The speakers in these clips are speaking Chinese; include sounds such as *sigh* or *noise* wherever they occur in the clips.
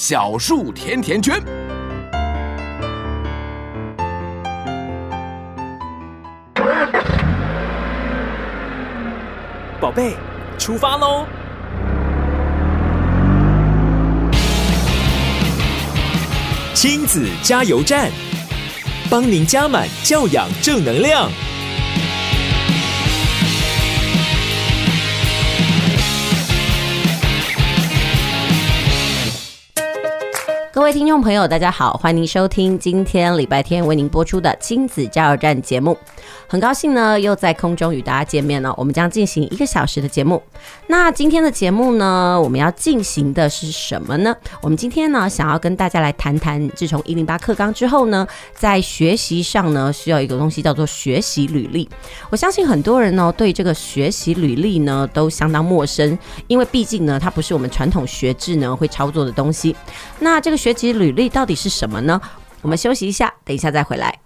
小树甜甜圈。宝贝，出发喽！亲子加油站，帮您加满教养正能量。各位听众朋友，大家好，欢迎收听今天礼拜天为您播出的亲子加油站节目。很高兴呢，又在空中与大家见面了。我们将进行一个小时的节目。那今天的节目呢，我们要进行的是什么呢？我们今天呢，想要跟大家来谈谈，自从一零八课纲之后呢，在学习上呢，需要一个东西叫做学习履历。我相信很多人呢，对这个学习履历呢，都相当陌生，因为毕竟呢，它不是我们传统学制呢会操作的东西。那这个学习履历到底是什么呢？我们休息一下，等一下再回来。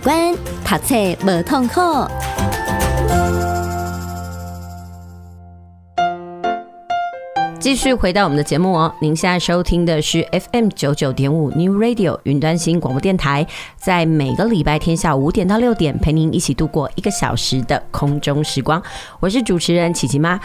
关，读册无痛苦。继续回到我们的节目哦，您现在收听的是 FM 九九点五 New Radio 云端新广播电台，在每个礼拜天下午五点到六点，陪您一起度过一个小时的空中时光。我是主持人琪琪妈。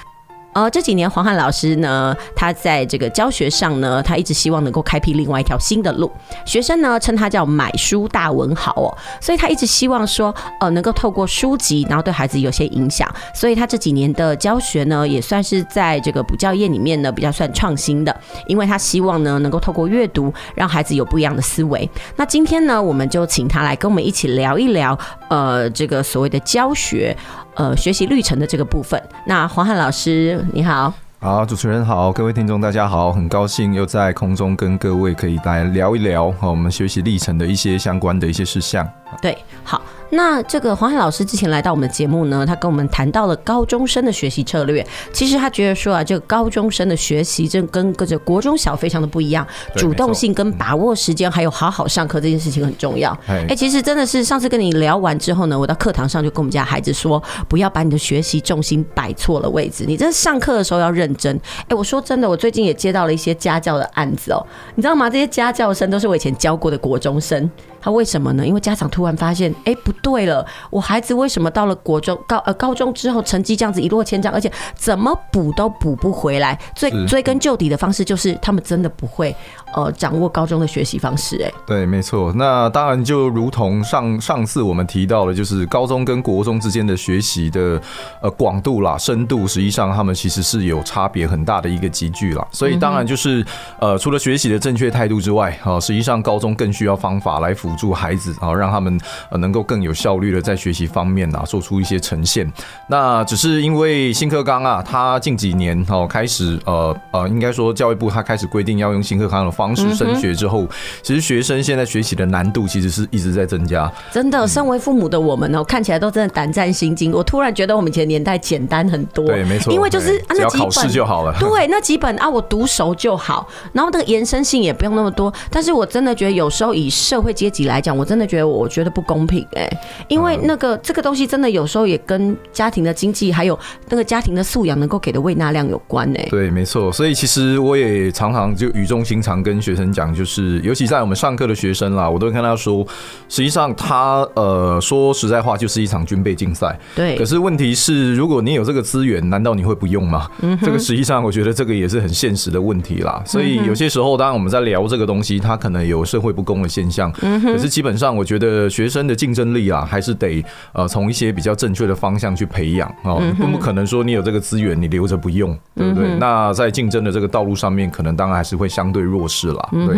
呃，这几年黄汉老师呢，他在这个教学上呢，他一直希望能够开辟另外一条新的路。学生呢称他叫买书大文豪哦，所以他一直希望说，呃，能够透过书籍，然后对孩子有些影响。所以他这几年的教学呢，也算是在这个补教业里面呢，比较算创新的，因为他希望呢，能够透过阅读，让孩子有不一样的思维。那今天呢，我们就请他来跟我们一起聊一聊，呃，这个所谓的教学。呃，学习历程的这个部分，那黄汉老师你好，好，主持人好，各位听众大家好，很高兴又在空中跟各位可以来聊一聊我们学习历程的一些相关的一些事项。对，好。那这个黄海老师之前来到我们的节目呢，他跟我们谈到了高中生的学习策略。其实他觉得说啊，这个高中生的学习，这跟跟着国中小非常的不一样，主动性跟把握时间，还有好好上课这件事情很重要。哎、欸，其实真的是上次跟你聊完之后呢，我到课堂上就跟我们家孩子说，不要把你的学习重心摆错了位置，你这上课的时候要认真。哎、欸，我说真的，我最近也接到了一些家教的案子哦，你知道吗？这些家教生都是我以前教过的国中生。他为什么呢？因为家长突然发现，哎、欸，不对了，我孩子为什么到了国中、高呃高中之后，成绩这样子一落千丈，而且怎么补都补不回来？最追根究底的方式就是他们真的不会呃掌握高中的学习方式。哎，对，没错。那当然就如同上上次我们提到的，就是高中跟国中之间的学习的呃广度啦、深度，实际上他们其实是有差别很大的一个集聚啦。所以当然就是呃除了学习的正确态度之外，啊，实际上高中更需要方法来辅。助孩子啊，让他们呃能够更有效率的在学习方面啊做出一些呈现。那只是因为新课纲啊，它近几年哦开始呃呃，应该说教育部它开始规定要用新课纲的方式升学之后，其实学生现在学习的难度其实是一直在增加。真的，身为父母的我们哦，看起来都真的胆战心惊。我突然觉得我们以前年代简单很多。对，没错，因为就是啊，那几本考试就好了。*laughs* 对，那几本啊，我读熟就好，然后那个延伸性也不用那么多。但是我真的觉得有时候以社会阶级。来讲，我真的觉得我觉得不公平哎，因为那个这个东西真的有时候也跟家庭的经济还有那个家庭的素养能够给的喂纳量有关哎。对，没错。所以其实我也常常就语重心长跟学生讲，就是尤其在我们上课的学生啦，我都会跟他说，实际上他呃说实在话就是一场军备竞赛。对。可是问题是，如果你有这个资源，难道你会不用吗？嗯。这个实际上我觉得这个也是很现实的问题啦。所以有些时候，当然我们在聊这个东西，它可能有社会不公的现象。嗯。可是基本上，我觉得学生的竞争力啊，还是得呃从一些比较正确的方向去培养哦，更不可能说你有这个资源你留着不用，对不对？那在竞争的这个道路上面，可能当然还是会相对弱势了。对。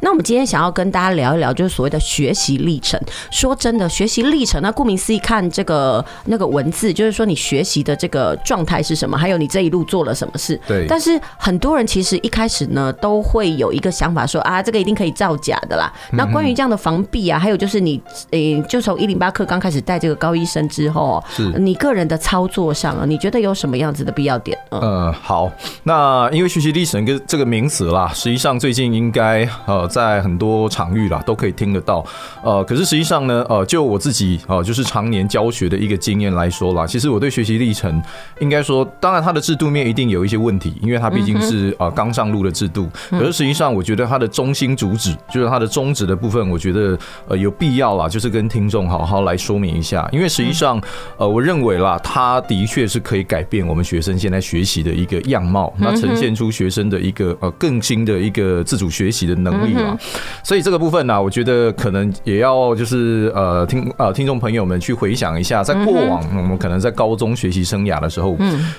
那我们今天想要跟大家聊一聊，就是所谓的学习历程。说真的，学习历程，那顾名思义，看这个那个文字，就是说你学习的这个状态是什么，还有你这一路做了什么事。对。但是很多人其实一开始呢，都会有一个想法说啊，这个一定可以造假的啦。那关于这样的防弊啊，还有就是你，诶，就从一零八课刚开始带这个高医生之后，是。你个人的操作上啊，你觉得有什么样子的必要点？嗯，好，那因为学习历程跟这个名词啦，实际上最近应该呃在很多场域啦都可以听得到，呃，可是实际上呢，呃，就我自己呃就是常年教学的一个经验来说啦，其实我对学习历程应该说，当然它的制度面一定有一些问题，因为它毕竟是呃刚上路的制度，可是实际上我觉得它的中心主旨，就是它的宗旨的部分，我觉得呃有必要啦，就是跟听众好好来说明一下，因为实际上，呃，我认为啦，它的确是可以改变我们学生现在学习的一个样貌，那呈现出学生的一个呃更新的一个自主学习的能力嘛。所以这个部分呢，我觉得可能也要就是呃听呃听众朋友们去回想一下，在过往我们可能在高中学习生涯的时候，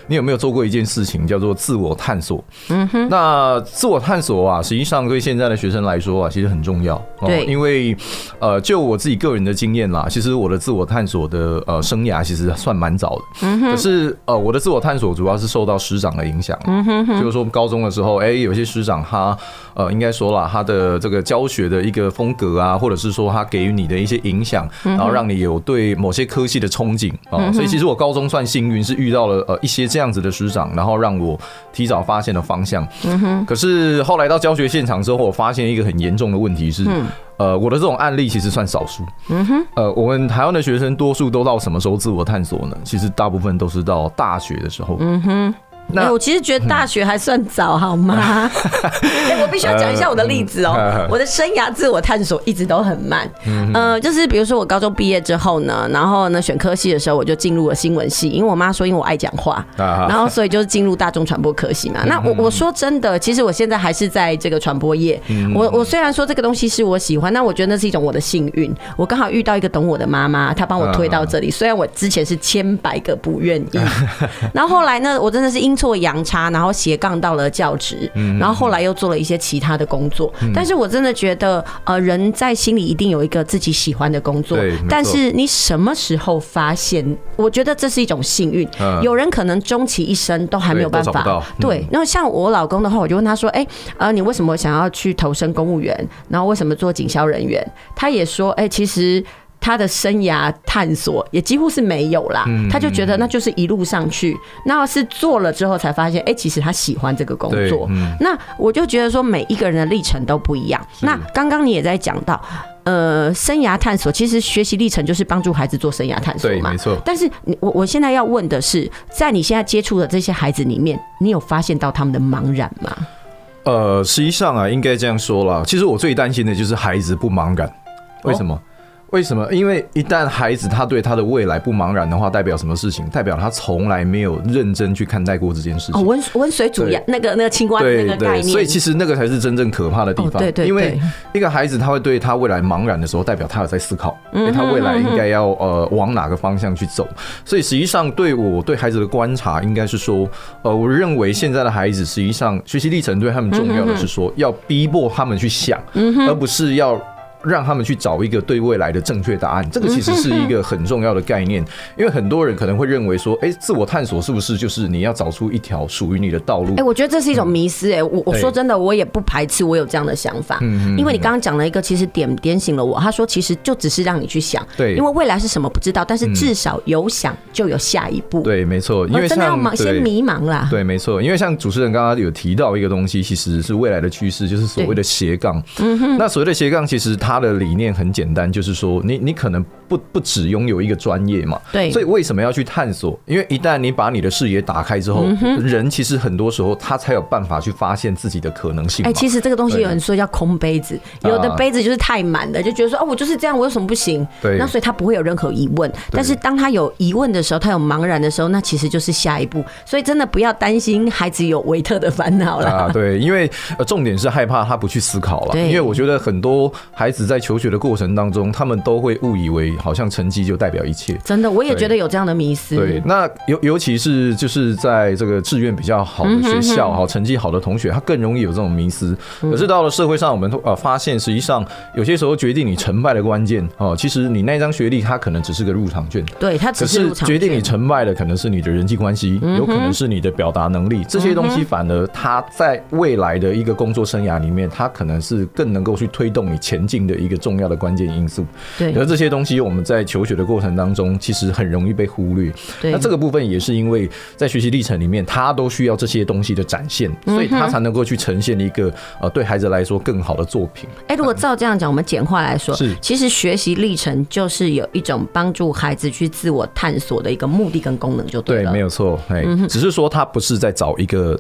你有没有做过一件事情叫做自我探索？嗯哼，那自我探索啊，实际上对现在的学生来说啊，其实很重要。对，因为呃，就我自己个人的经验啦，其实我的自我探索的呃生涯其实算蛮早的。嗯哼。可是呃，我的自我探索主要是受到师长的影响。嗯哼。就是说高中的时候，哎，有些师长他呃，应该说了，他的这个教学的一个风格啊，或者是说他给予你的一些影响，然后让你有对某些科系的憧憬啊。所以其实我高中算幸运，是遇到了呃一些这样子的师长，然后让我提早发现了方向。嗯哼。可是后来到教学现场之后，我发现一个很严重的问题是。呃，我的这种案例其实算少数。嗯哼，呃，我们台湾的学生多数都到什么时候自我探索呢？其实大部分都是到大学的时候。嗯哼。那、欸、我其实觉得大学还算早，好吗？*laughs* 哎、欸，我必须要讲一下我的例子哦、喔。我的生涯自我探索一直都很慢。嗯，呃，就是比如说我高中毕业之后呢，然后呢选科系的时候，我就进入了新闻系，因为我妈说因为我爱讲话，然后所以就是进入大众传播科系嘛。那我我说真的，其实我现在还是在这个传播业。我我虽然说这个东西是我喜欢，那我觉得那是一种我的幸运。我刚好遇到一个懂我的妈妈，她帮我推到这里。虽然我之前是千百个不愿意，*laughs* 然后后来呢，我真的是因。做阳差，然后斜杠到了教职，然后后来又做了一些其他的工作。但是我真的觉得，呃，人在心里一定有一个自己喜欢的工作。但是你什么时候发现？我觉得这是一种幸运。有人可能终其一生都还没有办法。对，那像我老公的话，我就问他说：“哎，呃，你为什么想要去投身公务员？然后为什么做警消人员？”他也说：“哎，其实。”他的生涯探索也几乎是没有啦，他就觉得那就是一路上去，那是做了之后才发现，哎，其实他喜欢这个工作。那我就觉得说，每一个人的历程都不一样。那刚刚你也在讲到，呃，生涯探索，其实学习历程就是帮助孩子做生涯探索嘛，没错。但是你我我现在要问的是，在你现在接触的这些孩子里面，你有发现到他们的茫然吗？呃，实际上啊，应该这样说啦。其实我最担心的就是孩子不茫然，为什么？为什么？因为一旦孩子他对他的未来不茫然的话，代表什么事情？代表他从来没有认真去看待过这件事情。哦，温温水煮鸭那个那个青蛙那个概念。所以其实那个才是真正可怕的地方。对对。因为一个孩子他会对他未来茫然的时候，代表他有在思考，他未来应该要呃往哪个方向去走。所以实际上对我对孩子的观察，应该是说，呃，我认为现在的孩子实际上学习历程对他们重要的是说，要逼迫他们去想，而不是要。让他们去找一个对未来的正确答案，这个其实是一个很重要的概念。因为很多人可能会认为说，哎，自我探索是不是就是你要找出一条属于你的道路？哎，我觉得这是一种迷思。哎，我我说真的，我也不排斥我有这样的想法。嗯，因为你刚刚讲了一个，其实点点醒了我。他说，其实就只是让你去想。对，因为未来是什么不知道，但是至少有想就有下一步。对，没错。因为真的要忙，先迷茫啦。对，没错。因为像主持人刚刚有提到一个东西，其实是未来的趋势，就是所谓的斜杠。嗯哼。那所谓的斜杠，其实它。他的理念很简单，就是说你你可能不不只拥有一个专业嘛，对，所以为什么要去探索？因为一旦你把你的视野打开之后，人其实很多时候他才有办法去发现自己的可能性。哎，其实这个东西有人说叫空杯子，有的杯子就是太满了，就觉得说哦，我就是这样，我有什么不行？对，那所以他不会有任何疑问。但是当他有疑问的时候，他有茫然的时候，那其实就是下一步。所以真的不要担心孩子有维特的烦恼了。啊，对，因为重点是害怕他不去思考了。因为我觉得很多孩子。在求学的过程当中，他们都会误以为好像成绩就代表一切。真的，我也觉得有这样的迷思。对，那尤尤其是就是在这个志愿比较好的学校，好成绩好的同学，他更容易有这种迷思。可是到了社会上，我们呃发现，实际上有些时候决定你成败的关键哦，其实你那张学历它可能只是个入场券。对，它只是决定你成败的可能是你的人际关系，有可能是你的表达能力，这些东西反而它在未来的一个工作生涯里面，它可能是更能够去推动你前进的。一个重要的关键因素，对，而这些东西我们在求学的过程当中，其实很容易被忽略。对，那这个部分也是因为在学习历程里面，他都需要这些东西的展现，所以他才能够去呈现一个呃对孩子来说更好的作品。哎，如果照这样讲，我们简化来说，是其实学习历程就是有一种帮助孩子去自我探索的一个目的跟功能，就对了。对，没有错。哎，只是说他不是在找一个。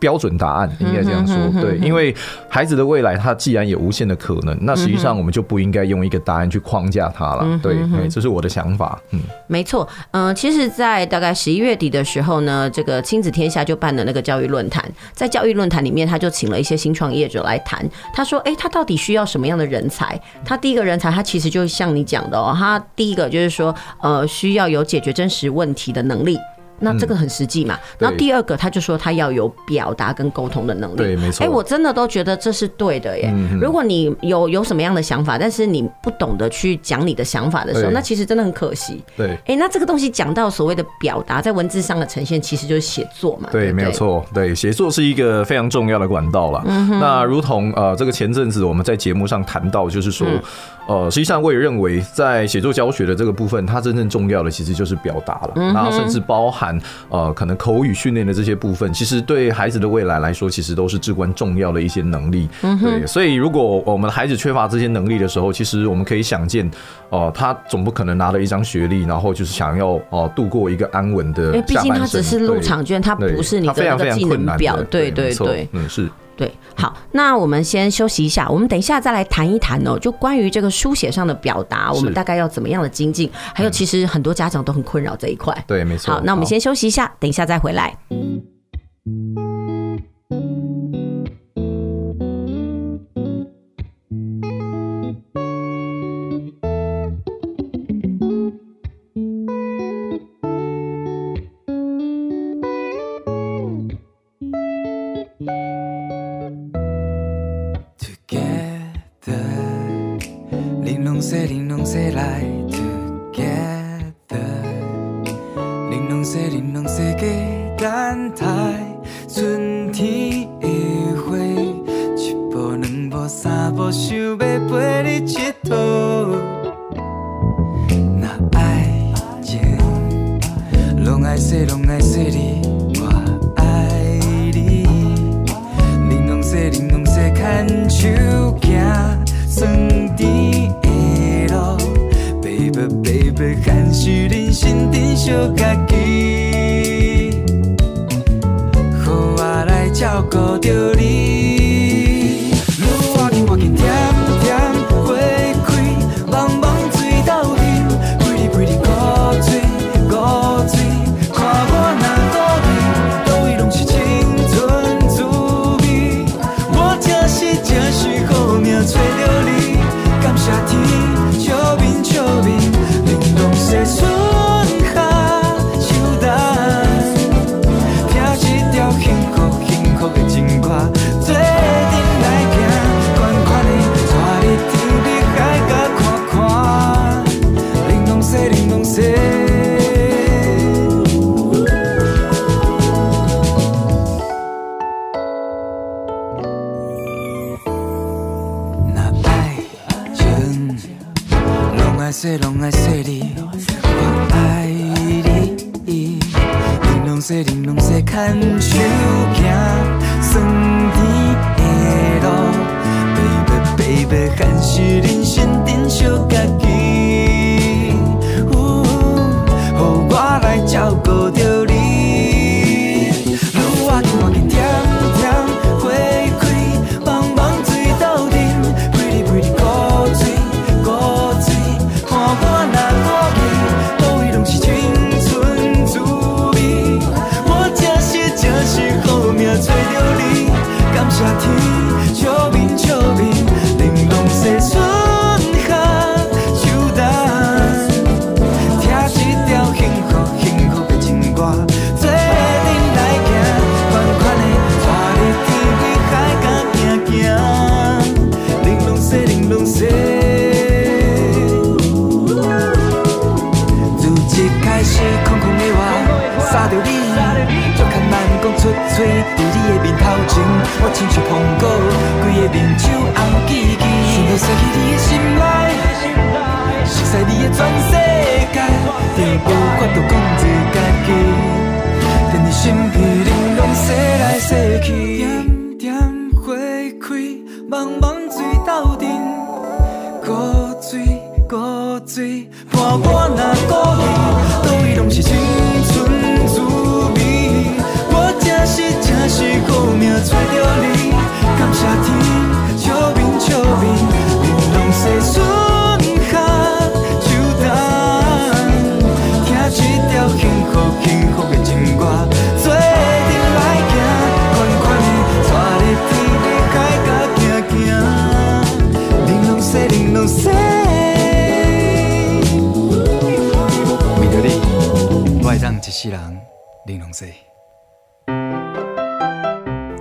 标准答案应该这样说，对，因为孩子的未来他既然有无限的可能，那实际上我们就不应该用一个答案去框架他了，对，这是我的想法，嗯，没错，嗯，其实，在大概十一月底的时候呢，这个亲子天下就办了那个教育论坛，在教育论坛里面，他就请了一些新创业者来谈，他说，哎，他到底需要什么样的人才？他第一个人才，他其实就像你讲的哦，他第一个就是说，呃，需要有解决真实问题的能力。那这个很实际嘛。然后第二个，他就说他要有表达跟沟通的能力。对，没错。哎，我真的都觉得这是对的耶。如果你有有什么样的想法，但是你不懂得去讲你的想法的时候，那其实真的很可惜。对。哎，那这个东西讲到所谓的表达，在文字上的呈现，其实就是写作嘛。对，没有错。对，写作是一个非常重要的管道了。那如同呃，这个前阵子我们在节目上谈到，就是说。呃，实际上我也认为，在写作教学的这个部分，它真正重要的其实就是表达了，然后甚至包含呃可能口语训练的这些部分，其实对孩子的未来来说，其实都是至关重要的一些能力。对，所以如果我们的孩子缺乏这些能力的时候，其实我们可以想见，哦、呃，他总不可能拿了一张学历，然后就是想要哦、呃、度过一个安稳的。因为毕竟他只是入场券，他不是你的那个技能表。对对对，嗯是。对，好，那我们先休息一下，我们等一下再来谈一谈哦，就关于这个书写上的表达，我们大概要怎么样的精进？还有，其实很多家长都很困扰这一块。对，没错。好，那我们先休息一下，等一下再回来。看。水，伴我那故里，倒位拢是青春滋味。我真实真实好命找着你，感谢天，笑面笑面，面拢细。西郎玲珑石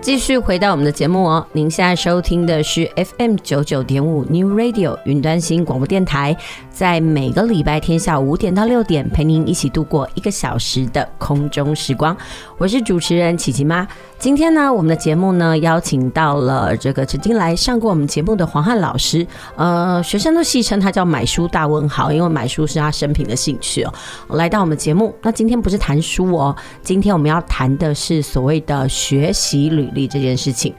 继续回到我们的节目哦，您现在收听的是 FM 九九点五 New Radio 云端新广播电台，在每个礼拜天下午五点到六点，陪您一起度过一个小时的空中时光。我是主持人琪琪妈。今天呢，我们的节目呢邀请到了这个曾经来上过我们节目的黄汉老师，呃，学生都戏称他叫买书大问号，因为买书是他生平的兴趣哦。来到我们节目，那今天不是谈书哦，今天我们要谈的是所谓的学习履历这件事情。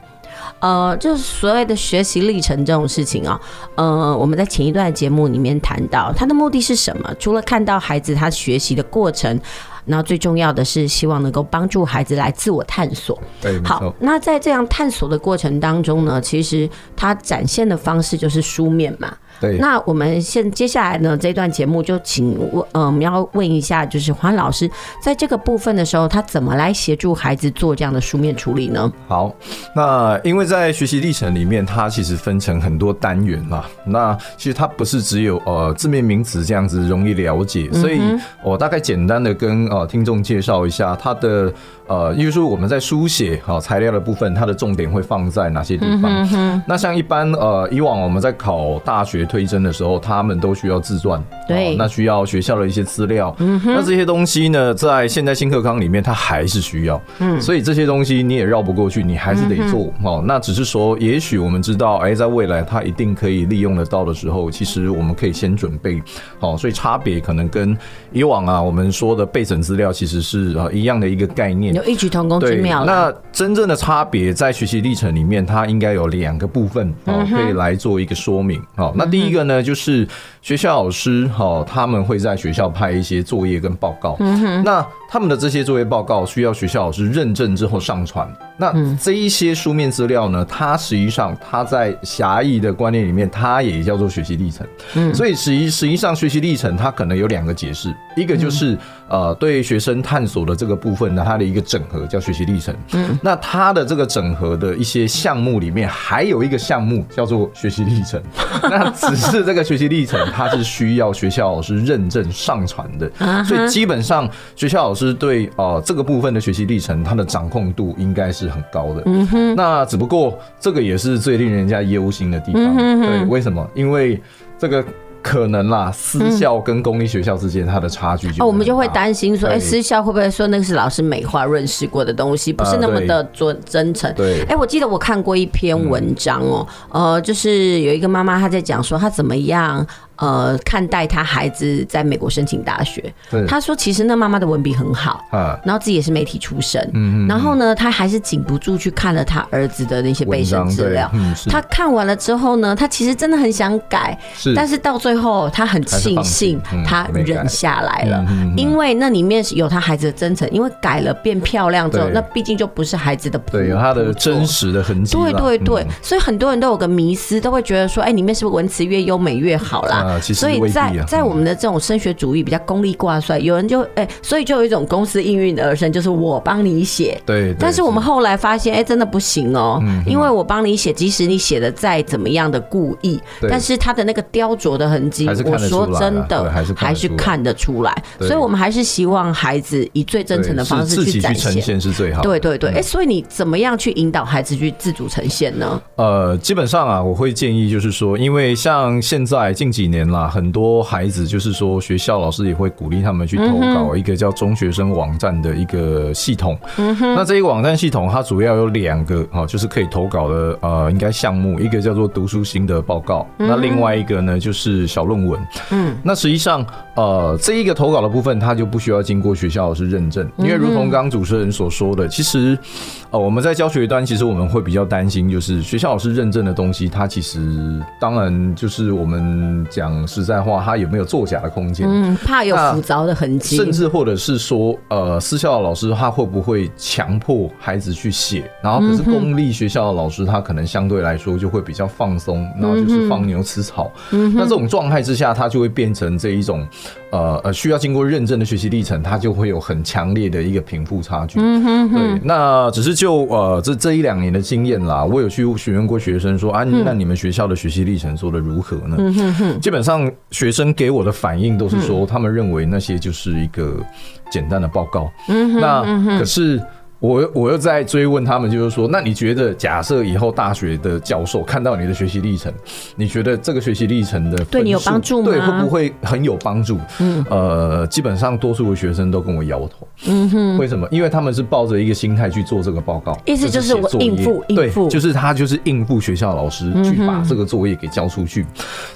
呃，就是所谓的学习历程这种事情啊，呃，我们在前一段节目里面谈到，他的目的是什么？除了看到孩子他学习的过程。那最重要的是，希望能够帮助孩子来自我探索。对，好。那在这样探索的过程当中呢，其实他展现的方式就是书面嘛。对。那我们现接下来呢，这段节目就请问，呃，我们要问一下，就是黄老师在这个部分的时候，他怎么来协助孩子做这样的书面处理呢？好，那因为在学习历程里面，它其实分成很多单元嘛。那其实它不是只有呃字面名词这样子容易了解，所以我大概简单的跟呃听众介绍一下它的。呃，因为说我们在书写好材料的部分，它的重点会放在哪些地方？那像一般呃，以往我们在考大学推甄的时候，他们都需要自传，对、哦，那需要学校的一些资料。那这些东西呢，在现在新课纲里面，它还是需要。嗯，所以这些东西你也绕不过去，你还是得做。嗯、哦，那只是说，也许我们知道，哎，在未来它一定可以利用得到的时候，其实我们可以先准备。好、哦，所以差别可能跟以往啊，我们说的备审资料其实是啊一样的一个概念。有异曲同工之妙。那真正的差别在学习历程里面，它应该有两个部分哦，可以来做一个说明。好，那第第一个呢，就是学校老师哈，他们会在学校派一些作业跟报告。那他们的这些作业报告需要学校老师认证之后上传。那这一些书面资料呢，它实际上它在狭义的观念里面，它也叫做学习历程。嗯，所以实际实际上学习历程它可能有两个解释，一个就是呃对学生探索的这个部分呢，它的一个整合叫学习历程。嗯，那它的这个整合的一些项目里面，还有一个项目叫做学习历程。那只是这个学习历程，它是需要学校老师认证上传的。所以基本上学校老师对呃这个部分的学习历程，它的掌控度应该是很高的。嗯哼。那只不过这个也是最令人家忧心的地方。对，为什么？因为这个。可能啦，私校跟公立学校之间它的差距就、嗯、哦，我们就会担心说，哎、欸，私校会不会说那个是老师美化润饰过的东西，不是那么的真真诚？对，哎、欸，我记得我看过一篇文章哦、喔，嗯、呃，就是有一个妈妈她在讲说她怎么样。呃，看待他孩子在美国申请大学，他说其实那妈妈的文笔很好，啊。然后自己也是媒体出身，然后呢，他还是禁不住去看了他儿子的那些备审资料。他看完了之后呢，他其实真的很想改，但是到最后他很庆幸他忍下来了，因为那里面有他孩子的真诚，因为改了变漂亮之后，那毕竟就不是孩子的，对，有他的真实的痕迹。对对对，所以很多人都有个迷思，都会觉得说，哎，里面是不是文词越优美越好啦？所以在在我们的这种升学主义比较功利挂帅，有人就哎，所以就有一种公司应运而生，就是我帮你写。对。但是我们后来发现，哎，真的不行哦，因为我帮你写，即使你写的再怎么样的故意，但是他的那个雕琢的痕迹，我说真的还是看得出来。所以我们还是希望孩子以最真诚的方式去展现是最好。对对对，哎，所以你怎么样去引导孩子去自主呈现呢？呃，基本上啊，我会建议就是说，因为像现在近几年啦。很多孩子就是说，学校老师也会鼓励他们去投稿一个叫中学生网站的一个系统。嗯。那这一个网站系统，它主要有两个哈，就是可以投稿的呃，应该项目，一个叫做读书心得报告，那另外一个呢就是小论文。嗯。那实际上呃，这一个投稿的部分，它就不需要经过学校老师认证，因为如同刚刚主持人所说的，其实呃，我们在教学端，其实我们会比较担心，就是学校老师认证的东西，它其实当然就是我们讲实在。在话，他有没有作假的空间？嗯，怕有浮躁的痕迹，甚至或者是说，呃，私校的老师他会不会强迫孩子去写？然后可是公立学校的老师他可能相对来说就会比较放松，然后就是放牛吃草。嗯哼，那这种状态之下，他就会变成这一种。呃呃，需要经过认证的学习历程，它就会有很强烈的一个贫富差距。嗯哼哼。对，那只是就呃这这一两年的经验啦，我有去询问过学生说啊，那你们学校的学习历程做的如何呢？嗯哼哼。基本上学生给我的反应都是说，他们认为那些就是一个简单的报告。嗯哼。那可是。我我又在追问他们，就是说，那你觉得，假设以后大学的教授看到你的学习历程，你觉得这个学习历程的对你有帮助吗？对，会不会很有帮助？嗯，呃，基本上多数的学生都跟我摇头。嗯哼，为什么？因为他们是抱着一个心态去做这个报告，意思就是我应付应付，就是他就是应付学校老师去把这个作业给交出去。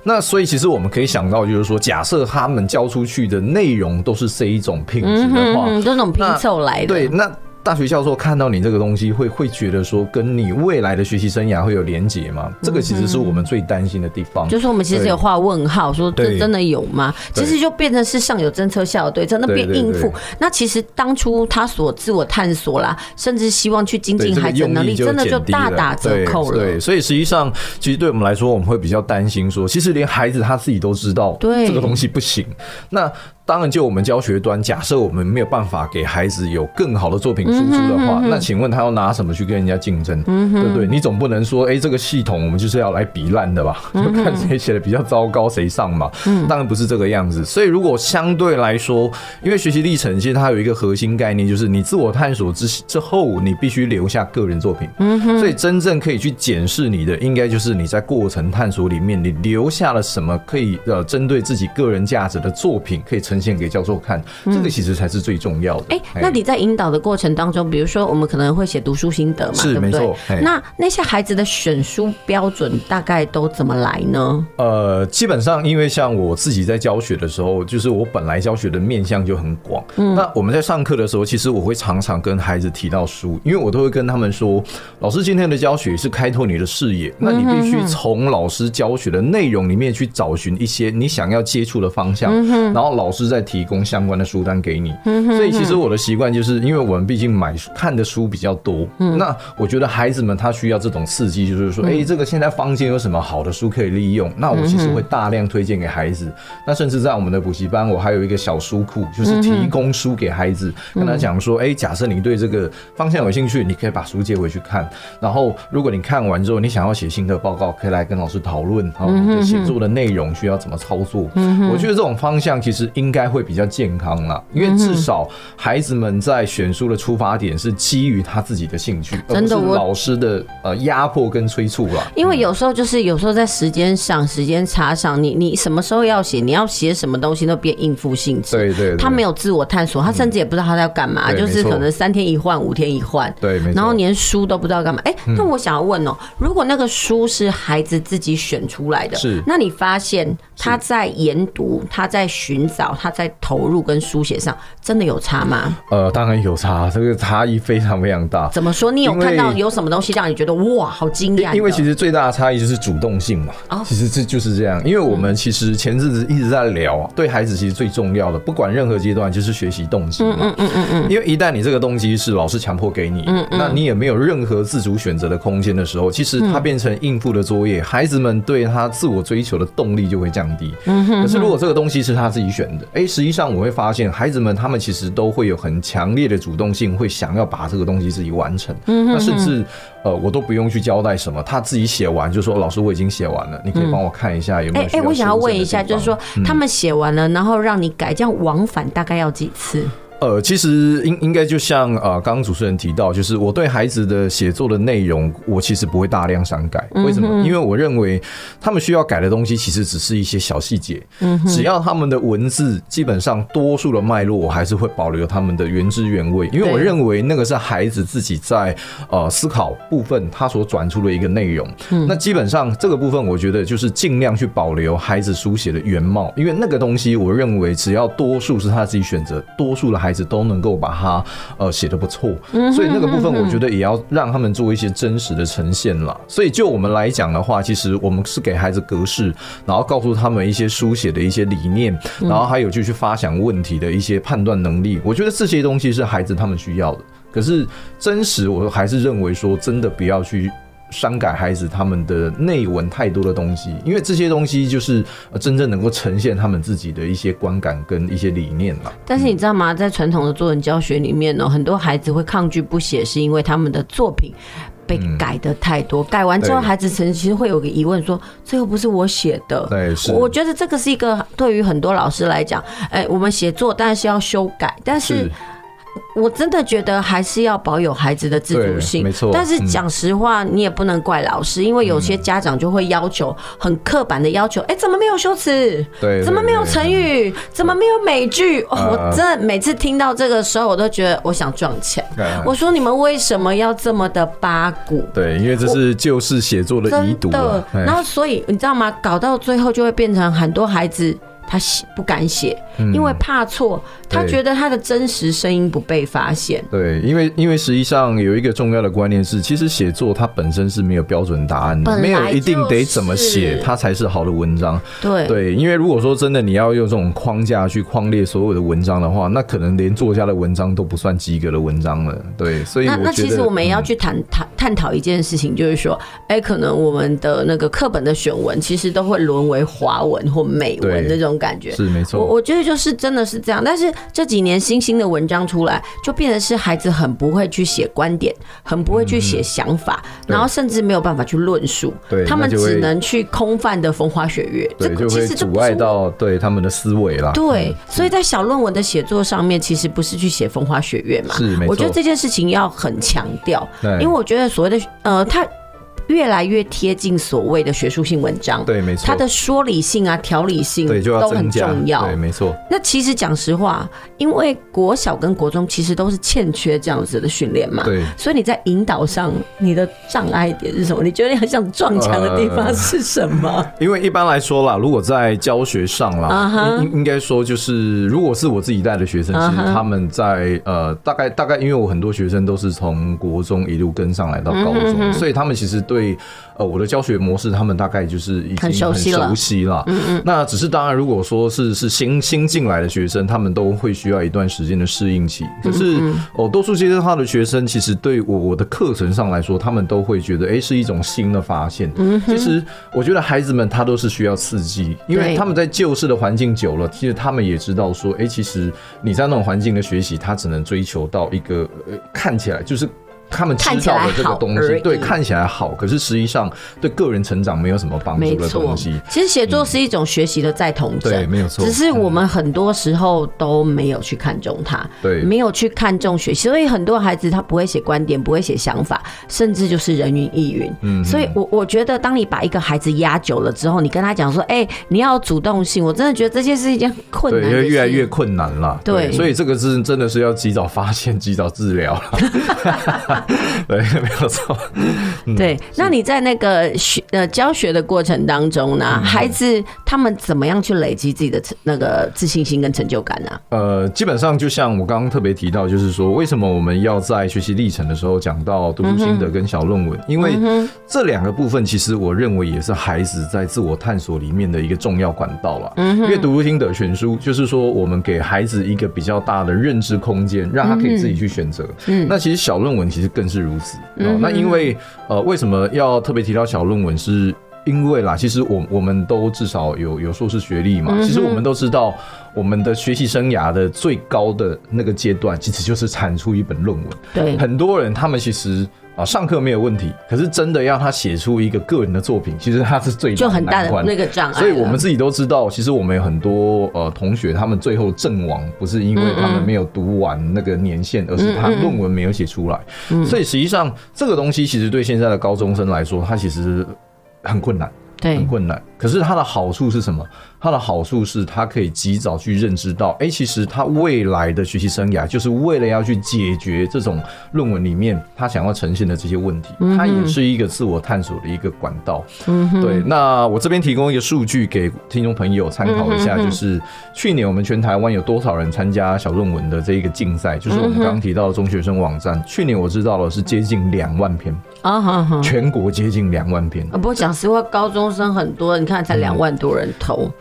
那所以其实我们可以想到，就是说，假设他们交出去的内容都是这一种品质的话，都是那种拼凑来的。对，那。大学教授看到你这个东西会，会会觉得说跟你未来的学习生涯会有连结吗？这个其实是我们最担心的地方。就是我们其实有画问号，说这真的有吗？其实就变成是上有政策，下有对策，那变应付。那其实当初他所自我探索啦，甚至希望去精进孩子的能力，真的就大打折扣了。对，所以实际上，其实对我们来说，我们会比较担心说，其实连孩子他自己都知道，对这个东西不行。那当然，就我们教学端，假设我们没有办法给孩子有更好的作品输出的话，那请问他要拿什么去跟人家竞争？对不对？你总不能说，哎，这个系统我们就是要来比烂的吧？就看谁写的比较糟糕，谁上嘛？当然不是这个样子。所以，如果相对来说，因为学习历程其实它有一个核心概念，就是你自我探索之之后，你必须留下个人作品。所以，真正可以去检视你的，应该就是你在过程探索里面，你留下了什么可以呃针对自己个人价值的作品，可以成。呈现给教授看，这个其实才是最重要的。哎、嗯，那你在引导的过程当中，比如说我们可能会写读书心得嘛，是？没错。那那些孩子的选书标准大概都怎么来呢？呃，基本上因为像我自己在教学的时候，就是我本来教学的面向就很广。嗯，那我们在上课的时候，其实我会常常跟孩子提到书，因为我都会跟他们说，老师今天的教学是开拓你的视野，那你必须从老师教学的内容里面去找寻一些你想要接触的方向，然后老师。再提供相关的书单给你，所以其实我的习惯就是，因为我们毕竟买看的书比较多，那我觉得孩子们他需要这种刺激，就是说，哎，这个现在坊间有什么好的书可以利用？那我其实会大量推荐给孩子。那甚至在我们的补习班，我还有一个小书库，就是提供书给孩子，跟他讲说，哎，假设你对这个方向有兴趣，你可以把书借回去看。然后，如果你看完之后，你想要写新的报告，可以来跟老师讨论，然后你的写作的内容需要怎么操作。我觉得这种方向其实应。应该会比较健康啦，因为至少孩子们在选书的出发点是基于他自己的兴趣，而不是老师的呃压迫跟催促啦。因为有时候就是有时候在时间上、时间差上，你你什么时候要写，你要写什么东西都变应付性质。对对，他没有自我探索，他甚至也不知道他在干嘛，就是可能三天一换、五天一换，对，然后连书都不知道干嘛。哎，那我想要问哦，如果那个书是孩子自己选出来的，是，那你发现他在研读、他在寻找、他在投入跟书写上真的有差吗？呃，当然有差，这个差异非常非常大。怎么说？你有看到有什么东西让你觉得哇，好惊讶？因为其实最大的差异就是主动性嘛。哦，其实这就是这样。因为我们其实前阵子一直在聊，对孩子其实最重要的，不管任何阶段，就是学习动机嘛。嗯嗯嗯嗯。因为一旦你这个动机是老师强迫给你，嗯，那你也没有任何自主选择的空间的时候，其实它变成应付的作业，孩子们对他自我追求的动力就会降低。嗯哼。可是如果这个东西是他自己选的，哎，实际上我会发现，孩子们他们其实都会有很强烈的主动性，会想要把这个东西自己完成。嗯，那甚至呃，我都不用去交代什么，他自己写完就说：“老师，我已经写完了，你可以帮我看一下有没有。”哎哎，我想要问一下，就是说他们写完了，然后让你改，这样往返大概要几次？呃，其实应应该就像呃，刚刚主持人提到，就是我对孩子的写作的内容，我其实不会大量删改。为什么？因为我认为他们需要改的东西，其实只是一些小细节。嗯，只要他们的文字基本上多数的脉络，我还是会保留他们的原汁原味。因为我认为那个是孩子自己在呃思考部分他所转出的一个内容。嗯，那基本上这个部分，我觉得就是尽量去保留孩子书写的原貌，因为那个东西，我认为只要多数是他自己选择，多数的孩子都能够把它呃写的不错，所以那个部分我觉得也要让他们做一些真实的呈现了。所以就我们来讲的话，其实我们是给孩子格式，然后告诉他们一些书写的一些理念，然后还有就去发想问题的一些判断能力。我觉得这些东西是孩子他们需要的。可是真实，我还是认为说真的不要去。删改孩子他们的内文太多的东西，因为这些东西就是真正能够呈现他们自己的一些观感跟一些理念嘛。但是你知道吗？在传统的作文教学里面呢，很多孩子会抗拒不写，是因为他们的作品被改的太多。改完之后，孩子曾其实会有个疑问说：“这又不是我写的。”对，是。我觉得这个是一个对于很多老师来讲，哎，我们写作当然是要修改，但是。我真的觉得还是要保有孩子的自主性，没错。但是讲实话，你也不能怪老师，因为有些家长就会要求很刻板的要求，哎，怎么没有修辞？对，怎么没有成语？怎么没有美句？我真的每次听到这个时候，我都觉得我想撞墙。我说你们为什么要这么的八股？对，因为这是旧式写作的遗毒。然后所以你知道吗？搞到最后就会变成很多孩子。他写不敢写，因为怕错。他觉得他的真实声音不被发现。对，因为因为实际上有一个重要的观念是，其实写作它本身是没有标准答案的，没有一定得怎么写它才是好的文章。对对，因为如果说真的你要用这种框架去框列所有的文章的话，那可能连作家的文章都不算及格的文章了。对，所以那那其实我们也要去谈谈探讨一件事情，就是说，哎，可能我们的那个课本的选文，其实都会沦为华文或美文那种。感觉是没错，我我觉得就是真的是这样，但是这几年新兴的文章出来，就变得是孩子很不会去写观点，很不会去写想法，然后甚至没有办法去论述，对，他们只能去空泛的风花雪月，这个其实阻碍到对他们的思维啦。对，所以在小论文的写作上面，其实不是去写风花雪月嘛，是没错。我觉得这件事情要很强调，因为我觉得所谓的呃，他。越来越贴近所谓的学术性文章，对，没错，它的说理性啊、条理性都很重要，对，没错。那其实讲实话，因为国小跟国中其实都是欠缺这样子的训练嘛，对，所以你在引导上，你的障碍点是什么？你觉得你很想撞墙的地方是什么？呃，*laughs* 因为一般来说啦，如果在教学上啦，uh huh. 应应该说就是，如果是我自己带的学生，其实他们在呃，大概大概，因为我很多学生都是从国中一路跟上来到高中，所以他们其实对。对，呃，我的教学模式，他们大概就是已经很熟悉了。嗯嗯。那只是当然，如果说是是新新进来的学生，他们都会需要一段时间的适应期。可是哦，多数接触他的学生，其实对我我的课程上来说，他们都会觉得，哎，是一种新的发现。嗯。其实我觉得孩子们他都是需要刺激，因为他们在旧式的环境久了，其实他们也知道说，哎，其实你在那种环境的学习，他只能追求到一个呃，看起来就是。他们知道的这个东西，对，看起来好，可是实际上对个人成长没有什么帮助的东西。其实写作是一种学习的再统整，对，没有错。只是我们很多时候都没有去看重它，对，没有去看重学习，所以很多孩子他不会写观点，不会写想法，甚至就是人云亦云。嗯，所以我我觉得，当你把一个孩子压久了之后，你跟他讲说，哎，你要主动性，我真的觉得这件事是一件困难，对，越来越困难了。对，所以这个是真的是要及早发现，及早治疗。*laughs* *laughs* 对，没有错。对，那你在那个学呃教学的过程当中呢，孩子他们怎么样去累积自己的那个自信心跟成就感呢？呃，基本上就像我刚刚特别提到，就是说为什么我们要在学习历程的时候讲到读书心得跟小论文？因为这两个部分其实我认为也是孩子在自我探索里面的一个重要管道了。嗯，因为读书心得选书就是说我们给孩子一个比较大的认知空间，让他可以自己去选择。嗯，那其实小论文其实更是。如此，那因为呃，为什么要特别提到小论文？是因为啦，其实我我们都至少有有硕士学历嘛。其实我们都知道，我们的学习生涯的最高的那个阶段，其实就是产出一本论文。对，很多人他们其实。啊，上课没有问题，可是真的要他写出一个个人的作品，其实他是最就很大的那个障碍。所以我们自己都知道，其实我们有很多呃同学，他们最后阵亡不是因为他们没有读完那个年限，而是他论文没有写出来。所以实际上这个东西其实对现在的高中生来说，他其实很困难。对，很困难。可是它的好处是什么？它的好处是它可以及早去认知到，哎，其实他未来的学习生涯就是为了要去解决这种论文里面他想要呈现的这些问题。它也是一个自我探索的一个管道。嗯，对。那我这边提供一个数据给听众朋友参考一下，就是去年我们全台湾有多少人参加小论文的这一个竞赛？就是我们刚刚提到的中学生网站，去年我知道了是接近两万篇啊，全国接近两万篇。不过讲实话，高中生很多，你看才两万多人投，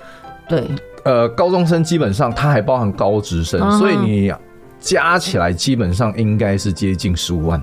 对，呃，高中生基本上他还包含高职生，所以你加起来基本上应该是接近十五万。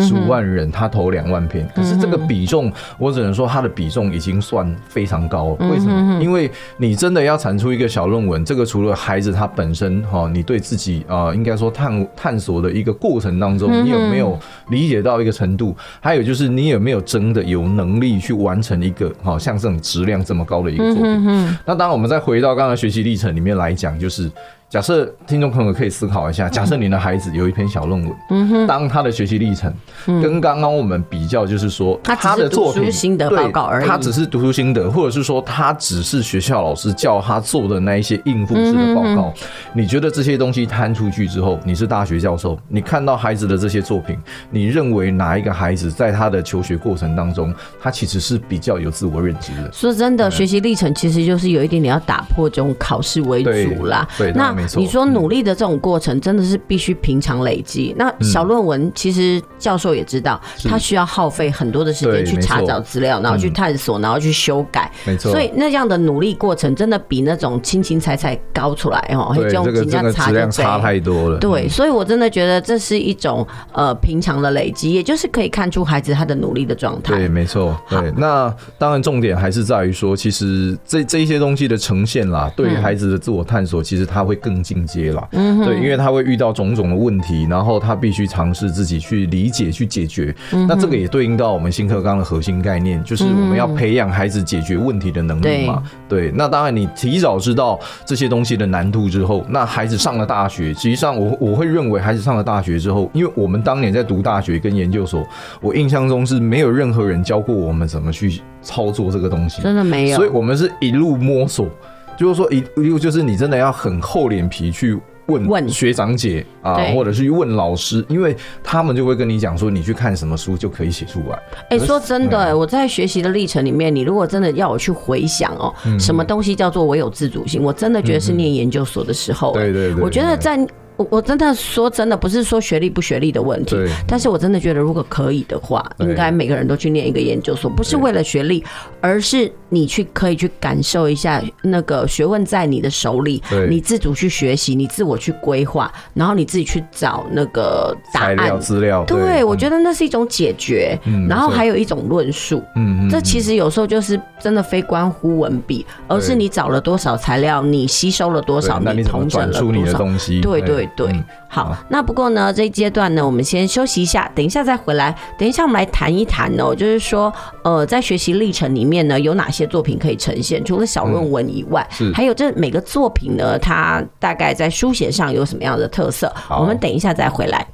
十五万人，他投两万篇，可是这个比重，我只能说他的比重已经算非常高了。为什么？因为你真的要产出一个小论文，这个除了孩子他本身哈，你对自己啊，应该说探探索的一个过程当中，你有没有理解到一个程度？还有就是你有没有真的有能力去完成一个哈像这种质量这么高的一个作品？那当然，我们再回到刚才学习历程里面来讲，就是假设听众朋友可以思考一下，假设你的孩子有一篇小论文，嗯哼，当他的学习历程跟刚刚我们比较，就是说他的作品心得报告而已，他只是读书心得，或者是说他只是学校老师叫他做的那一些应付式的报告。你觉得这些东西摊出去之后，你是大学教授，你看到孩子的这些作品，你认为哪一个孩子在他的求学过程当中，他其实是比较有自我认知的？说真的，学习历程其实就是有一点点要打破这种考试为主啦。对，那你说努力的这种过程，真的是必须平常累积。那小论文其实教授也知道，他需要耗费很多的时间去查找资料，然后去探索，然后去修改。没错。所以那样的努力过程，真的比那种轻轻踩踩高出来哦，这种评价差就差太多了。对，所以我真的觉得这是一种呃平常的累积，也就是可以看出孩子他的努力的状态。对，没错。对，那当然重点还是在于说，其实这这一些东西的呈现啦，对于孩子的自我探索，其实他会更进阶了。嗯，对，因为他会遇到种种的问题，然后他必须尝试自己去理解、去解决。那这个也对应到我们新课纲的核心概念，就是我们要培养孩子解决问题的能力嘛。对，那当然你提早知道这些东西的难度之后，那孩子上了大学，实际上我我会认为孩子上了大学之后，因为我们当年在读大学跟研究所，我印象中是没有任何人教过我们怎么去操作这个东西，真的没有，所以我们是一路摸索，就是说一就是你真的要很厚脸皮去。问学长姐啊，或者是去问老师，因为他们就会跟你讲说，你去看什么书就可以写出来。哎，说真的，我在学习的历程里面，你如果真的要我去回想哦，什么东西叫做我有自主性，我真的觉得是念研究所的时候。对对对，我觉得在。我我真的说真的，不是说学历不学历的问题，但是我真的觉得，如果可以的话，应该每个人都去念一个研究所，不是为了学历，而是你去可以去感受一下那个学问在你的手里，你自主去学习，你自我去规划，然后你自己去找那个答案资料。对，我觉得那是一种解决，然后还有一种论述。嗯嗯，这其实有时候就是真的非关乎文笔，而是你找了多少材料，你吸收了多少，你统整了多少东西。对对。对，好，那不过呢，这一阶段呢，我们先休息一下，等一下再回来。等一下，我们来谈一谈哦，就是说，呃，在学习历程里面呢，有哪些作品可以呈现？除了小论文以外，嗯、还有这每个作品呢，它大概在书写上有什么样的特色？我们等一下再回来。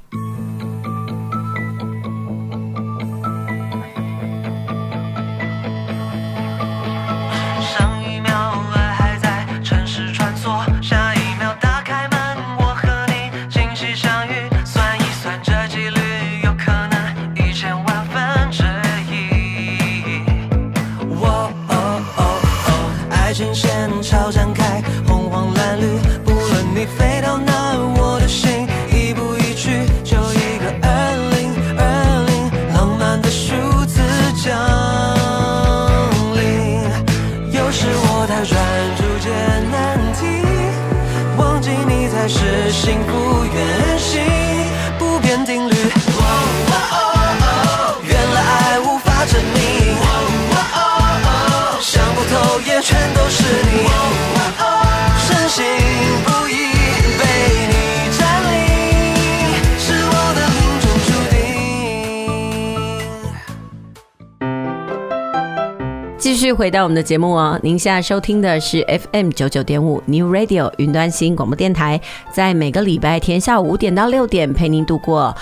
续回到我们的节目哦，您现在收听的是 FM 九九点五 New Radio 云端新广播电台，在每个礼拜天下午五点到六点陪您度过。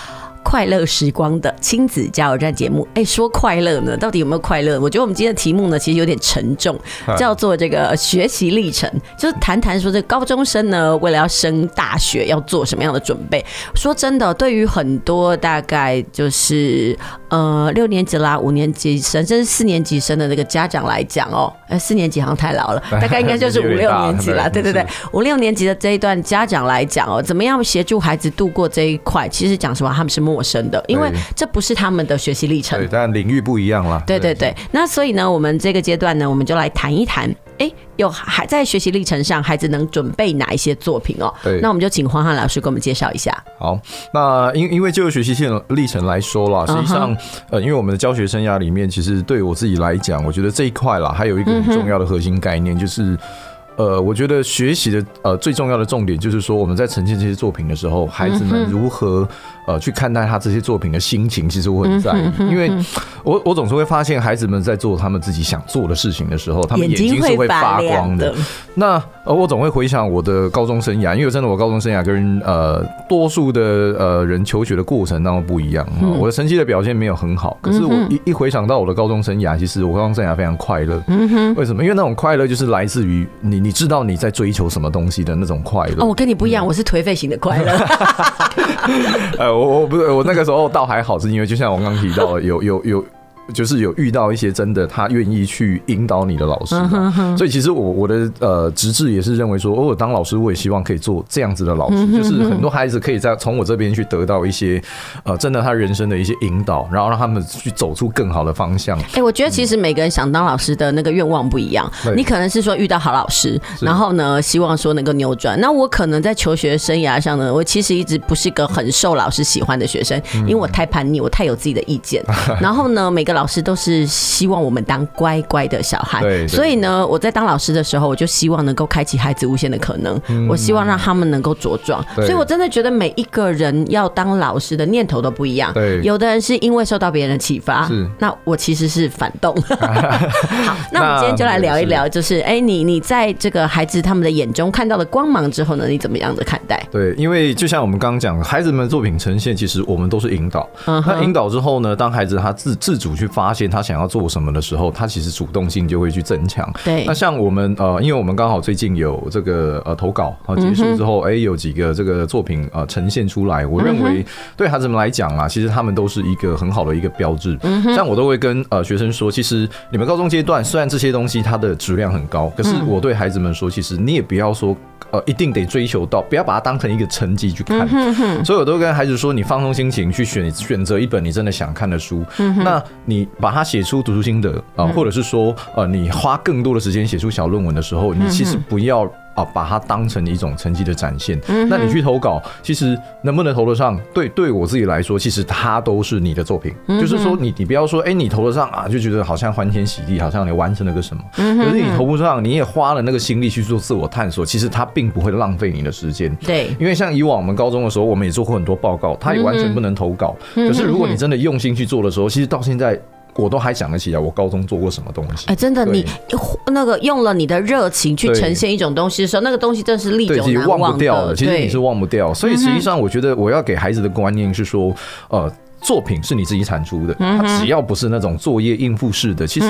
快乐时光的亲子加油站节目，哎，说快乐呢，到底有没有快乐？我觉得我们今天的题目呢，其实有点沉重，叫做这个学习历程，就是谈谈说这高中生呢，为了要升大学要做什么样的准备。说真的，对于很多大概就是呃六年级啦、五年级生，甚至四年级生的那个家长来讲哦，哎，四年级好像太老了，*laughs* 大概应该就是五六年级啦。对对对，五六年级的这一段家长来讲哦，怎么样协助孩子度过这一块？其实讲实话，他们是陌生的，因为这不是他们的学习历程，对，但领域不一样了。对对对，那所以呢，我们这个阶段呢，我们就来谈一谈，哎，有还在学习历程上，孩子能准备哪一些作品哦？对，那我们就请黄汉老师给我们介绍一下。好，那因因为就学习历历程来说啦，实际上，呃，因为我们的教学生涯里面，其实对我自己来讲，我觉得这一块啦，还有一个很重要的核心概念就是。呃，我觉得学习的呃最重要的重点就是说，我们在呈现这些作品的时候，孩子们如何呃去看待他这些作品的心情，其实我很在意，因为我我总是会发现孩子们在做他们自己想做的事情的时候，他们眼睛是会发光的。那呃，我总会回想我的高中生涯，因为真的我高中生涯跟呃多数的呃人求学的过程当中不一样，我的成绩的表现没有很好，可是我一一回想到我的高中生涯，其实我高中生涯非常快乐。为什么？因为那种快乐就是来自于你你知道你在追求什么东西的那种快乐。哦，我跟你不一样，我是颓废型的快乐。*laughs* *laughs* 呃，我我不是我那个时候倒还好，是因为就像我刚提到的，有有有。就是有遇到一些真的他愿意去引导你的老师，所以其实我我的呃直至也是认为说，偶尔当老师我也希望可以做这样子的老师，就是很多孩子可以在从我这边去得到一些呃真的他人生的一些引导，然后让他们去走出更好的方向。哎，我觉得其实每个人想当老师的那个愿望不一样，你可能是说遇到好老师，然后呢希望说能够扭转。那我可能在求学生涯上呢，我其实一直不是一个很受老师喜欢的学生，因为我太叛逆，我太有自己的意见。*laughs* 然后呢，每个老师都是希望我们当乖乖的小孩，对，所以呢，我在当老师的时候，我就希望能够开启孩子无限的可能，我希望让他们能够茁壮。所以我真的觉得每一个人要当老师的念头都不一样。对，有的人是因为受到别人的启发，是。那我其实是反动。*laughs* 好，那我们今天就来聊一聊，就是哎，你你在这个孩子他们的眼中看到的光芒之后呢，你怎么样的看待？对，因为就像我们刚刚讲，孩子们的作品呈现，其实我们都是引导。那引导之后呢，当孩子他自自主去发现。他想要做什么的时候，他其实主动性就会去增强。对，那像我们呃，因为我们刚好最近有这个呃投稿啊结束之后，哎、嗯欸，有几个这个作品呃呈现出来，我认为对孩子们来讲啊，其实他们都是一个很好的一个标志。嗯哼，像我都会跟呃学生说，其实你们高中阶段虽然这些东西它的质量很高，可是我对孩子们说，其实你也不要说。呃，一定得追求到，不要把它当成一个成绩去看。嗯、哼哼，所以我都跟孩子说，你放松心情去选选择一本你真的想看的书。那你把它写出读书心得啊，呃，或者是说，呃，你花更多的时间写出小论文的时候，你其实不要。啊，把它当成一种成绩的展现。嗯、那你去投稿，其实能不能投得上，对对我自己来说，其实它都是你的作品。嗯、就是说你，你你不要说，哎、欸，你投得上啊，就觉得好像欢天喜地，好像你完成了个什么。可是你投不上，你也花了那个心力去做自我探索，其实它并不会浪费你的时间。对，因为像以往我们高中的时候，我们也做过很多报告，它也完全不能投稿。嗯、可是如果你真的用心去做的时候，其实到现在。我都还想得起来，我高中做过什么东西？哎，真的，你那个用了你的热情去呈现一种东西的时候，那个东西真是历久难忘。忘不掉的，其实你是忘不掉。所以实际上，我觉得我要给孩子的观念是说，呃。作品是你自己产出的，它只要不是那种作业应付式的，其实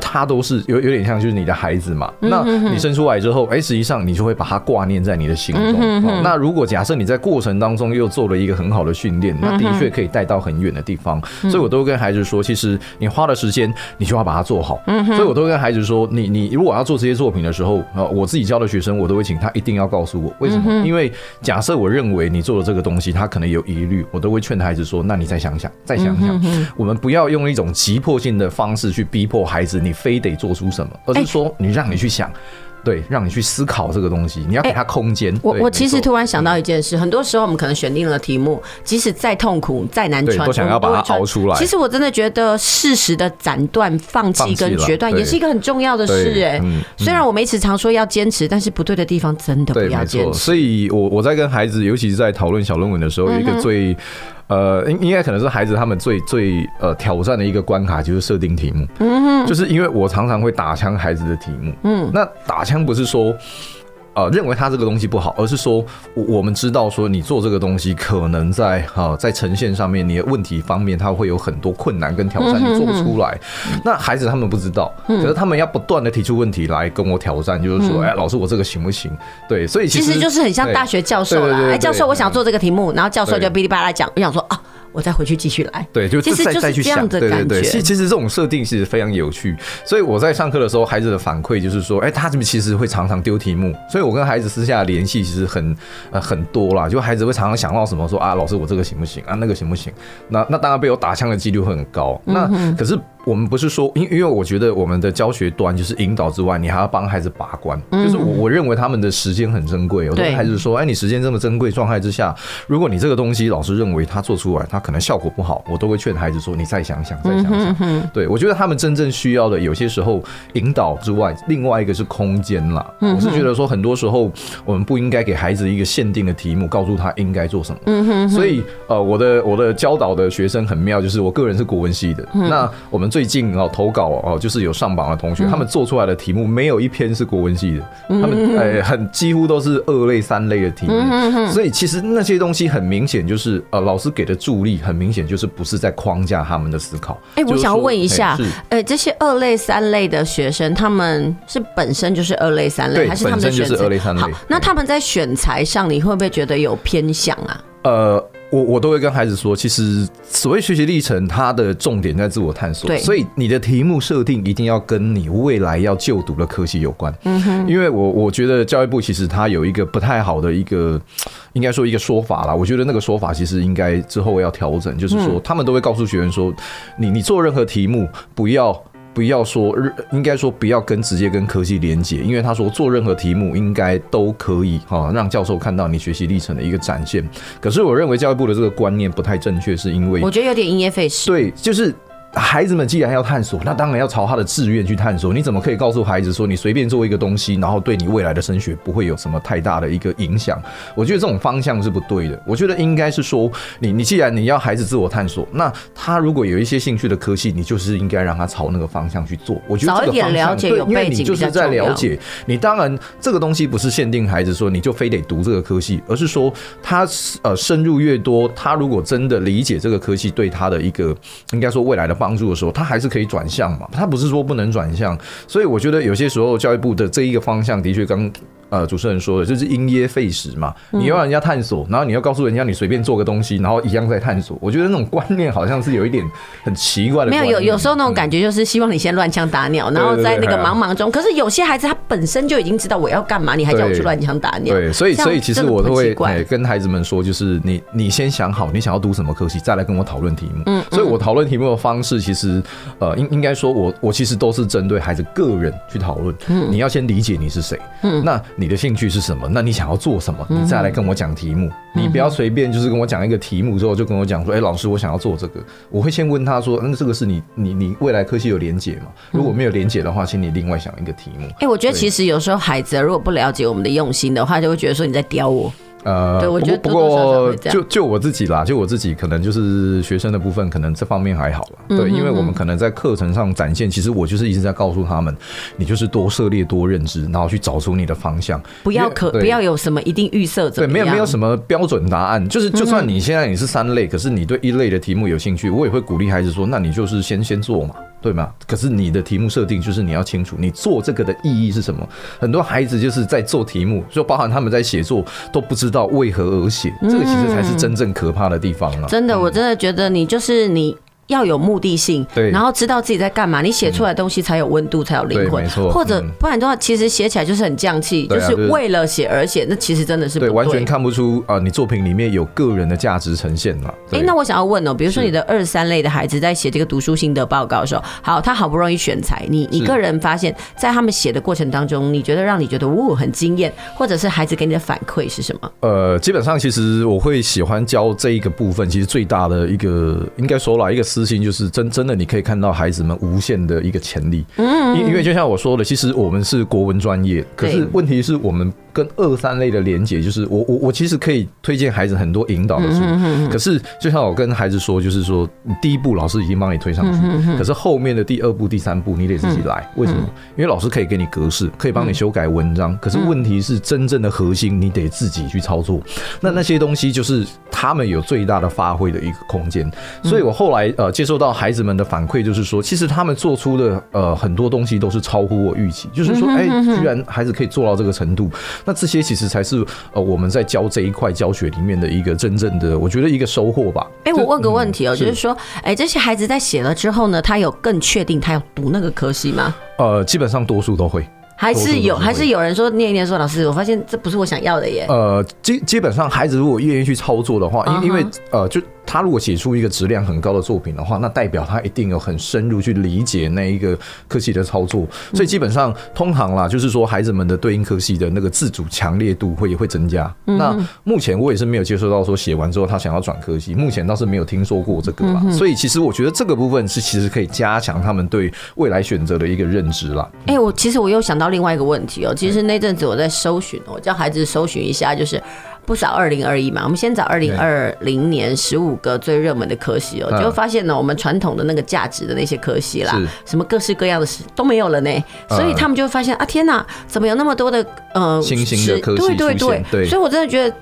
它都是有有点像就是你的孩子嘛。那你生出来之后，哎，实际上你就会把它挂念在你的心中。那如果假设你在过程当中又做了一个很好的训练，那的确可以带到很远的地方。所以我都跟孩子说，其实你花的时间，你就要把它做好。所以我都跟孩子说，你你如果要做这些作品的时候，呃，我自己教的学生，我都会请他一定要告诉我为什么。因为假设我认为你做的这个东西，他可能有疑虑，我都会劝孩子说，那你再想。想想，再想想，我们不要用一种急迫性的方式去逼迫孩子，你非得做出什么，而是说你让你去想，对，让你去思考这个东西，你要给他空间。我我其实突然想到一件事，很多时候我们可能选定了题目，即使再痛苦、再难穿，都想要把它熬出来。其实我真的觉得适时的斩断、放弃跟决断，也是一个很重要的事。哎，虽然我们一直常说要坚持，但是不对的地方真的不要坚持。所以我我在跟孩子，尤其是在讨论小论文的时候，有一个最。呃，应应该可能是孩子他们最最呃挑战的一个关卡，就是设定题目。嗯，就是因为我常常会打枪孩子的题目。嗯，那打枪不是说。呃，认为他这个东西不好，而是说，我我们知道说你做这个东西可能在哈、呃、在呈现上面，你的问题方面，他会有很多困难跟挑战，你做不出来。那孩子他们不知道，可是他们要不断的提出问题来跟我挑战，就是说，哎，老师我这个行不行？对，所以其实，其实就是很像大学教授啦。哎，教授，我想做这个题目，然后教授就哔哩吧啦讲，我想说啊。我再回去继续来，对，就再再去想，对对对，其其实这种设定其实非常有趣，所以我在上课的时候，孩子的反馈就是说，哎，他这边其实会常常丢题目，所以我跟孩子私下联系其实很呃很多啦，就孩子会常常想到什么说啊，老师我这个行不行？啊，那个行不行？那那当然被我打枪的几率会很高，那可是。我们不是说，因因为我觉得我们的教学端就是引导之外，你还要帮孩子把关。就是我我认为他们的时间很珍贵，我跟孩子说，哎，你时间这么珍贵状态之下，如果你这个东西老师认为他做出来他可能效果不好，我都会劝孩子说，你再想想，再想想。对，我觉得他们真正需要的有些时候引导之外，另外一个是空间啦。我是觉得说，很多时候我们不应该给孩子一个限定的题目，告诉他应该做什么。嗯哼所以呃，我的我的教导的学生很妙，就是我个人是国文系的，那我们最近哦投稿哦，就是有上榜的同学，他们做出来的题目没有一篇是国文系的，他们呃很几乎都是二类三类的题目，所以其实那些东西很明显就是呃老师给的助力很明显就是不是在框架他们的思考。哎，我想要问一下，呃，这些二类三类的学生，他们是本身就是二类三类，还是他们的选择？好，那他们在选材上，你会不会觉得有偏向啊？呃。我我都会跟孩子说，其实所谓学习历程，它的重点在自我探索。对，所以你的题目设定一定要跟你未来要就读的科系有关。嗯哼，因为我我觉得教育部其实它有一个不太好的一个，应该说一个说法啦。我觉得那个说法其实应该之后要调整，就是说他们都会告诉学员说，你你做任何题目不要。不要说，应该说不要跟直接跟科技连接，因为他说做任何题目应该都可以哈，让教授看到你学习历程的一个展现。可是我认为教育部的这个观念不太正确，是因为我觉得有点因噎废食。对，就是。孩子们既然要探索，那当然要朝他的志愿去探索。你怎么可以告诉孩子说，你随便做一个东西，然后对你未来的升学不会有什么太大的一个影响？我觉得这种方向是不对的。我觉得应该是说，你你既然你要孩子自我探索，那他如果有一些兴趣的科系，你就是应该让他朝那个方向去做。我觉得这个方向对，因为你就是在了解。你当然这个东西不是限定孩子说你就非得读这个科系，而是说他呃深入越多，他如果真的理解这个科系对他的一个应该说未来的。帮助的时候，他还是可以转向嘛，他不是说不能转向，所以我觉得有些时候教育部的这一个方向的确刚。呃，主持人说的就是因噎废食嘛，你要让人家探索，然后你要告诉人家你随便做个东西，然后一样在探索。我觉得那种观念好像是有一点很奇怪的。没有，有有时候那种感觉就是希望你先乱枪打鸟，然后在那个茫茫中。可是有些孩子他本身就已经知道我要干嘛，你还叫我去乱枪打鸟？对，所以所以其实我都会跟孩子们说，就是你你先想好你想要读什么科系，再来跟我讨论题目。嗯，所以我讨论题目的方式其实呃应应该说我我其实都是针对孩子个人去讨论。嗯，你要先理解你是谁。嗯，那你的兴趣是什么？那你想要做什么？你再来跟我讲题目。你不要随便就是跟我讲一个题目之后就跟我讲说，哎，老师，我想要做这个。我会先问他说，那这个是你你你未来科系有连结吗？如果没有连结的话，请你另外想一个题目。哎，我觉得其实有时候孩子如果不了解我们的用心的话，就会觉得说你在刁我。呃，对，我觉得不过就就我自己啦，就我自己可能就是学生的部分，可能这方面还好了。对，因为我们可能在课程上展现，其实我就是一直在告诉他们，你就是多涉猎、多认知，然后去找出你的方向，不要可不要有什么一定预设。对，没有没有什么标准答案，就是就算你现在你是三类，可是你对一类的题目有兴趣，我也会鼓励孩子说，那你就是先先做嘛。对吗？可是你的题目设定就是你要清楚，你做这个的意义是什么？很多孩子就是在做题目，就包含他们在写作都不知道为何而写，这个其实才是真正可怕的地方了。真的，我真的觉得你就是你。要有目的性，对，然后知道自己在干嘛，你写出来的东西才有温度，才有灵魂，没错。或者不然的话，其实写起来就是很匠气，就是为了写而写，那其实真的是不对，完全看不出啊，你作品里面有个人的价值呈现了。哎，那我想要问哦，比如说你的二三类的孩子在写这个读书心得报告的时候，好，他好不容易选材，你你个人发现，在他们写的过程当中，你觉得让你觉得呜很惊艳，或者是孩子给你的反馈是什么？呃，基本上其实我会喜欢教这一个部分，其实最大的一个应该说了，一个私心就是真。真的，你可以看到孩子们无限的一个潜力。嗯，因因为就像我说的，其实我们是国文专业，可是问题是我们。跟二三类的连接，就是我我我其实可以推荐孩子很多引导的书，可是就像我跟孩子说，就是说第一步老师已经帮你推上去，可是后面的第二步、第三步你得自己来。为什么？因为老师可以给你格式，可以帮你修改文章，可是问题是真正的核心你得自己去操作。那那些东西就是他们有最大的发挥的一个空间。所以我后来呃接受到孩子们的反馈，就是说其实他们做出的呃很多东西都是超乎我预期，就是说哎，居然孩子可以做到这个程度。那这些其实才是呃我们在教这一块教学里面的一个真正的，我觉得一个收获吧。哎，我问个问题哦，就是说，哎，这些孩子在写了之后呢，他有更确定他要读那个科系吗？呃，基本上多数都会。还是有，还是有人说念一念说，老师，我发现这不是我想要的耶。呃，基基本上孩子如果愿意去操作的话，因因为呃就。他如果写出一个质量很高的作品的话，那代表他一定有很深入去理解那一个科系的操作。所以基本上通常啦，就是说孩子们的对应科系的那个自主强烈度会也会增加。那目前我也是没有接收到说写完之后他想要转科系，目前倒是没有听说过这个啦。所以其实我觉得这个部分是其实可以加强他们对未来选择的一个认知啦。哎，我其实我又想到另外一个问题哦，其实那阵子我在搜寻，我叫孩子搜寻一下，就是。不少二零二一嘛，我们先找二零二零年十五个最热门的科系哦，就会发现呢，我们传统的那个价值的那些科系啦，什么各式各样的事都没有了呢，所以他们就会发现啊，天哪，怎么有那么多的呃新兴的科系？对对对，所以我真的觉得。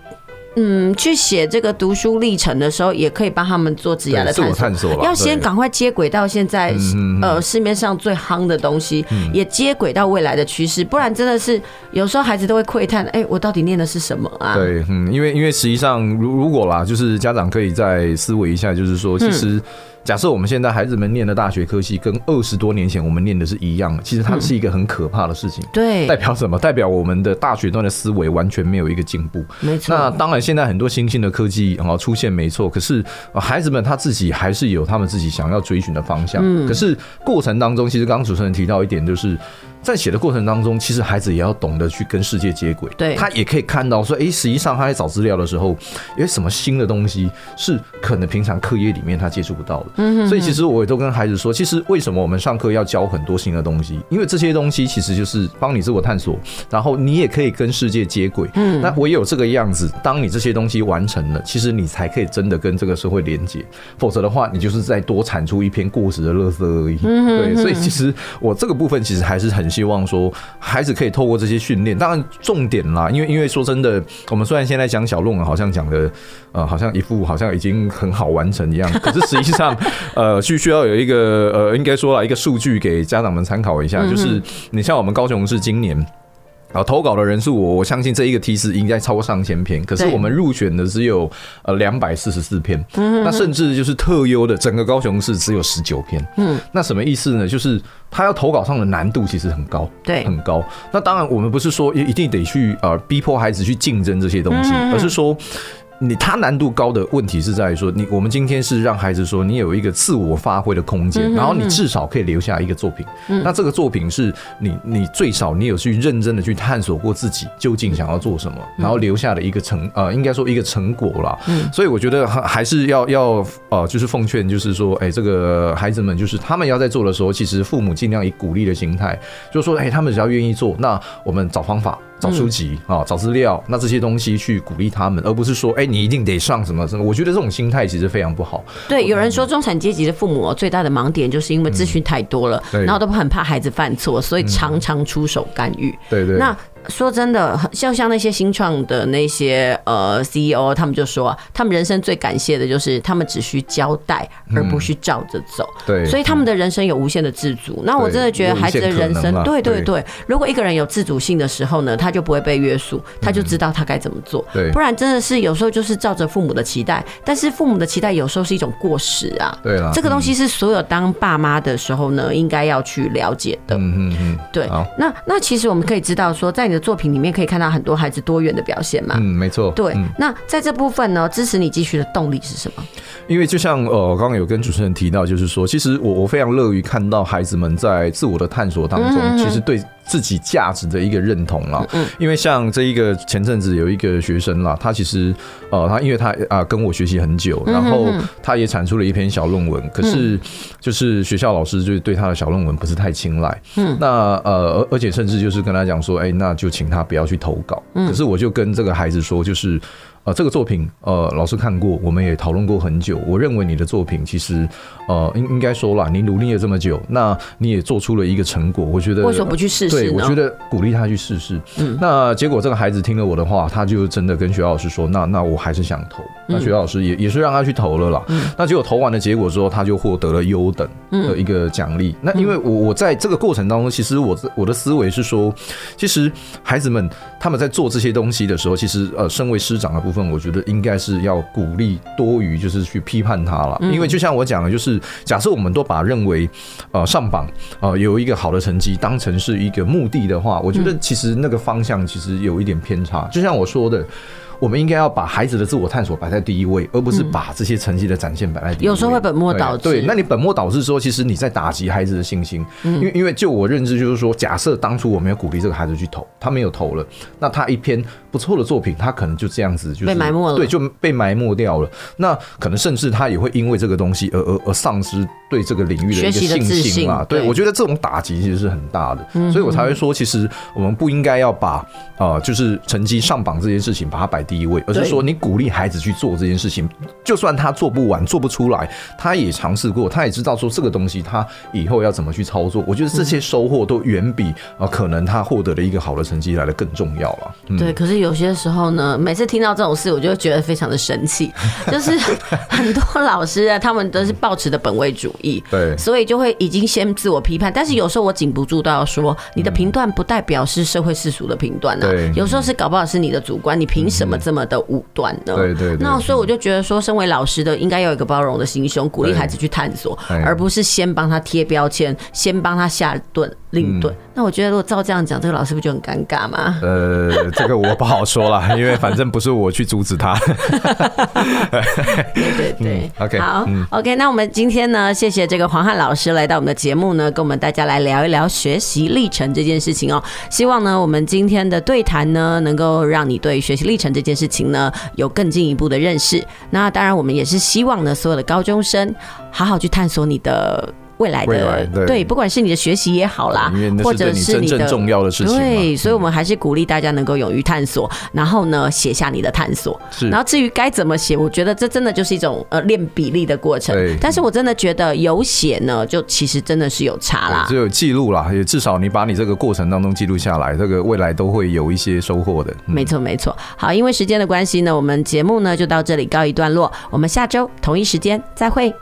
嗯，去写这个读书历程的时候，也可以帮他们做职业的探索。要先赶快接轨到现在，呃，市面上最夯的东西，也接轨到未来的趋势，不然真的是有时候孩子都会窥探：哎，我到底念的是什么啊？对，嗯，因为因为实际上，如如果啦，就是家长可以再思维一下，就是说，其实。假设我们现在孩子们念的大学科系跟二十多年前我们念的是一样的，其实它是一个很可怕的事情。对，代表什么？代表我们的大学段的思维完全没有一个进步。没错。那当然，现在很多新兴的科技啊出现，没错。可是孩子们他自己还是有他们自己想要追寻的方向。嗯。可是过程当中，其实刚刚主持人提到一点，就是。在写的过程当中，其实孩子也要懂得去跟世界接轨。对，他也可以看到说，哎，实际上他在找资料的时候，有什么新的东西是可能平常课业里面他接触不到的。嗯哼。所以其实我也都跟孩子说，其实为什么我们上课要教很多新的东西？因为这些东西其实就是帮你自我探索，然后你也可以跟世界接轨。嗯。那唯有这个样子，当你这些东西完成了，其实你才可以真的跟这个社会连接。否则的话，你就是再多产出一篇过时的垃圾而已。嗯哼。对，所以其实我这个部分其实还是很。希望说孩子可以透过这些训练，当然重点啦，因为因为说真的，我们虽然现在讲小论文，好像讲的呃，好像一副好像已经很好完成一样，可是实际上 *laughs* 呃，需需要有一个呃，应该说了一个数据给家长们参考一下，就是你像我们高雄市今年。啊，投稿的人数我我相信这一个梯次应该超过上千篇，可是我们入选的只有呃两百四十四篇，那甚至就是特优的整个高雄市只有十九篇，嗯，那什么意思呢？就是他要投稿上的难度其实很高，对，很高。那当然我们不是说一一定得去呃逼迫孩子去竞争这些东西，而是说。你他难度高的问题是在于说，你我们今天是让孩子说，你有一个自我发挥的空间，然后你至少可以留下一个作品。那这个作品是你你最少你有去认真的去探索过自己究竟想要做什么，然后留下的一个成呃，应该说一个成果啦。所以我觉得还还是要要呃，就是奉劝，就是说，哎，这个孩子们就是他们要在做的时候，其实父母尽量以鼓励的心态，就是说，哎，他们只要愿意做，那我们找方法。找书籍啊，找资料，那这些东西去鼓励他们，而不是说，哎，你一定得上什么什么。我觉得这种心态其实非常不好。对，有人说中产阶级的父母最大的盲点就是因为资讯太多了，然后都很怕孩子犯错，所以常常出手干预。对对。那。说真的，像像那些新创的那些呃 CEO，他们就说，他们人生最感谢的就是他们只需交代，而不需照着走。对，所以他们的人生有无限的自主。那我真的觉得孩子的人生，对对对，如果一个人有自主性的时候呢，他就不会被约束，他就知道他该怎么做。对，不然真的是有时候就是照着父母的期待，但是父母的期待有时候是一种过时啊。对啊，这个东西是所有当爸妈的时候呢，应该要去了解的。嗯嗯嗯，对。那那其实我们可以知道说，在你的作品里面可以看到很多孩子多元的表现嘛？嗯，没错。对，那在这部分呢，支持你继续的动力是什么？因为就像呃，我刚刚有跟主持人提到，就是说，其实我我非常乐于看到孩子们在自我的探索当中，其实对自己价值的一个认同啦。嗯，因为像这一个前阵子有一个学生啦，他其实呃，他因为他啊跟我学习很久，然后他也产出了一篇小论文，可是就是学校老师就是对他的小论文不是太青睐。嗯，那呃，而而且甚至就是跟他讲说，哎，那就请他不要去投稿。嗯，可是我就跟这个孩子说，就是。呃，这个作品，呃，老师看过，我们也讨论过很久。我认为你的作品其实，呃，应应该说啦，你努力了这么久，那你也做出了一个成果。我觉得为什么不去试试？对，我觉得鼓励他去试试。嗯，那结果这个孩子听了我的话，他就真的跟学校老师说，那那我还是想投。那学校老师也也是让他去投了啦。嗯，那结果投完的结果之后，他就获得了优等的一个奖励。那因为我我在这个过程当中，其实我我的思维是说，其实孩子们他们在做这些东西的时候，其实呃，身为师长的部分。部分我觉得应该是要鼓励多于就是去批判他了，因为就像我讲的，就是假设我们都把认为呃上榜呃有一个好的成绩当成是一个目的的话，我觉得其实那个方向其实有一点偏差。就像我说的。我们应该要把孩子的自我探索摆在第一位，而不是把这些成绩的展现摆在第一位。有时候会本末倒置。对，那你本末倒置说，其实你在打击孩子的信心。因为因为就我认知，就是说，假设当初我没有鼓励这个孩子去投，他没有投了，那他一篇不错的作品，他可能就这样子就是被埋没了，对，就被埋没掉了。那可能甚至他也会因为这个东西而而而丧失对这个领域的一个信心嘛。对，我觉得这种打击其实是很大的，所以我才会说，其实我们不应该要把呃，就是成绩上榜这件事情把它摆第一位，而是说你鼓励孩子去做这件事情，就算他做不完、做不出来，他也尝试过，他也知道说这个东西他以后要怎么去操作。我觉得这些收获都远比啊可能他获得了一个好的成绩来的更重要了。对，可是有些时候呢，每次听到这种事，我就会觉得非常的生气，*laughs* 就是很多老师啊，他们都是抱持的本位主义，对，所以就会已经先自我批判。但是有时候我禁不住都要说，你的评断不代表是社会世俗的评断啊，有时候是搞不好是你的主观，你凭什么这么的武断呢？对对。那所以我就觉得说，身为老师的应该要有一个包容的心胸，鼓励孩子去探索，而不是先帮他贴标签，先帮他下顿令顿。那我觉得如果照这样讲，这个老师不就很尴尬吗？呃，这个我不好说了，因为反正不是我去阻止他。*laughs* 对对对，OK，好，OK。那我们今天呢，谢谢这个黄汉老师来到我们的节目呢，跟我们大家来聊一聊学习历程这件事情哦。希望呢，我们今天的对谈呢，能够让你对学习历程这这件事情呢，有更进一步的认识。那当然，我们也是希望呢，所有的高中生好好去探索你的。未来的对，对，不管是你的学习也好啦，或者是你的真正重要的事情，对，所以我们还是鼓励大家能够勇于探索，然后呢，写下你的探索。是，然后至于该怎么写，我觉得这真的就是一种呃练比例的过程。对，但是我真的觉得有写呢，就其实真的是有差啦，只有记录啦，也至少你把你这个过程当中记录下来，这个未来都会有一些收获的。没错，没错。好，因为时间的关系呢，我们节目呢就到这里告一段落，我们下周同一时间再会。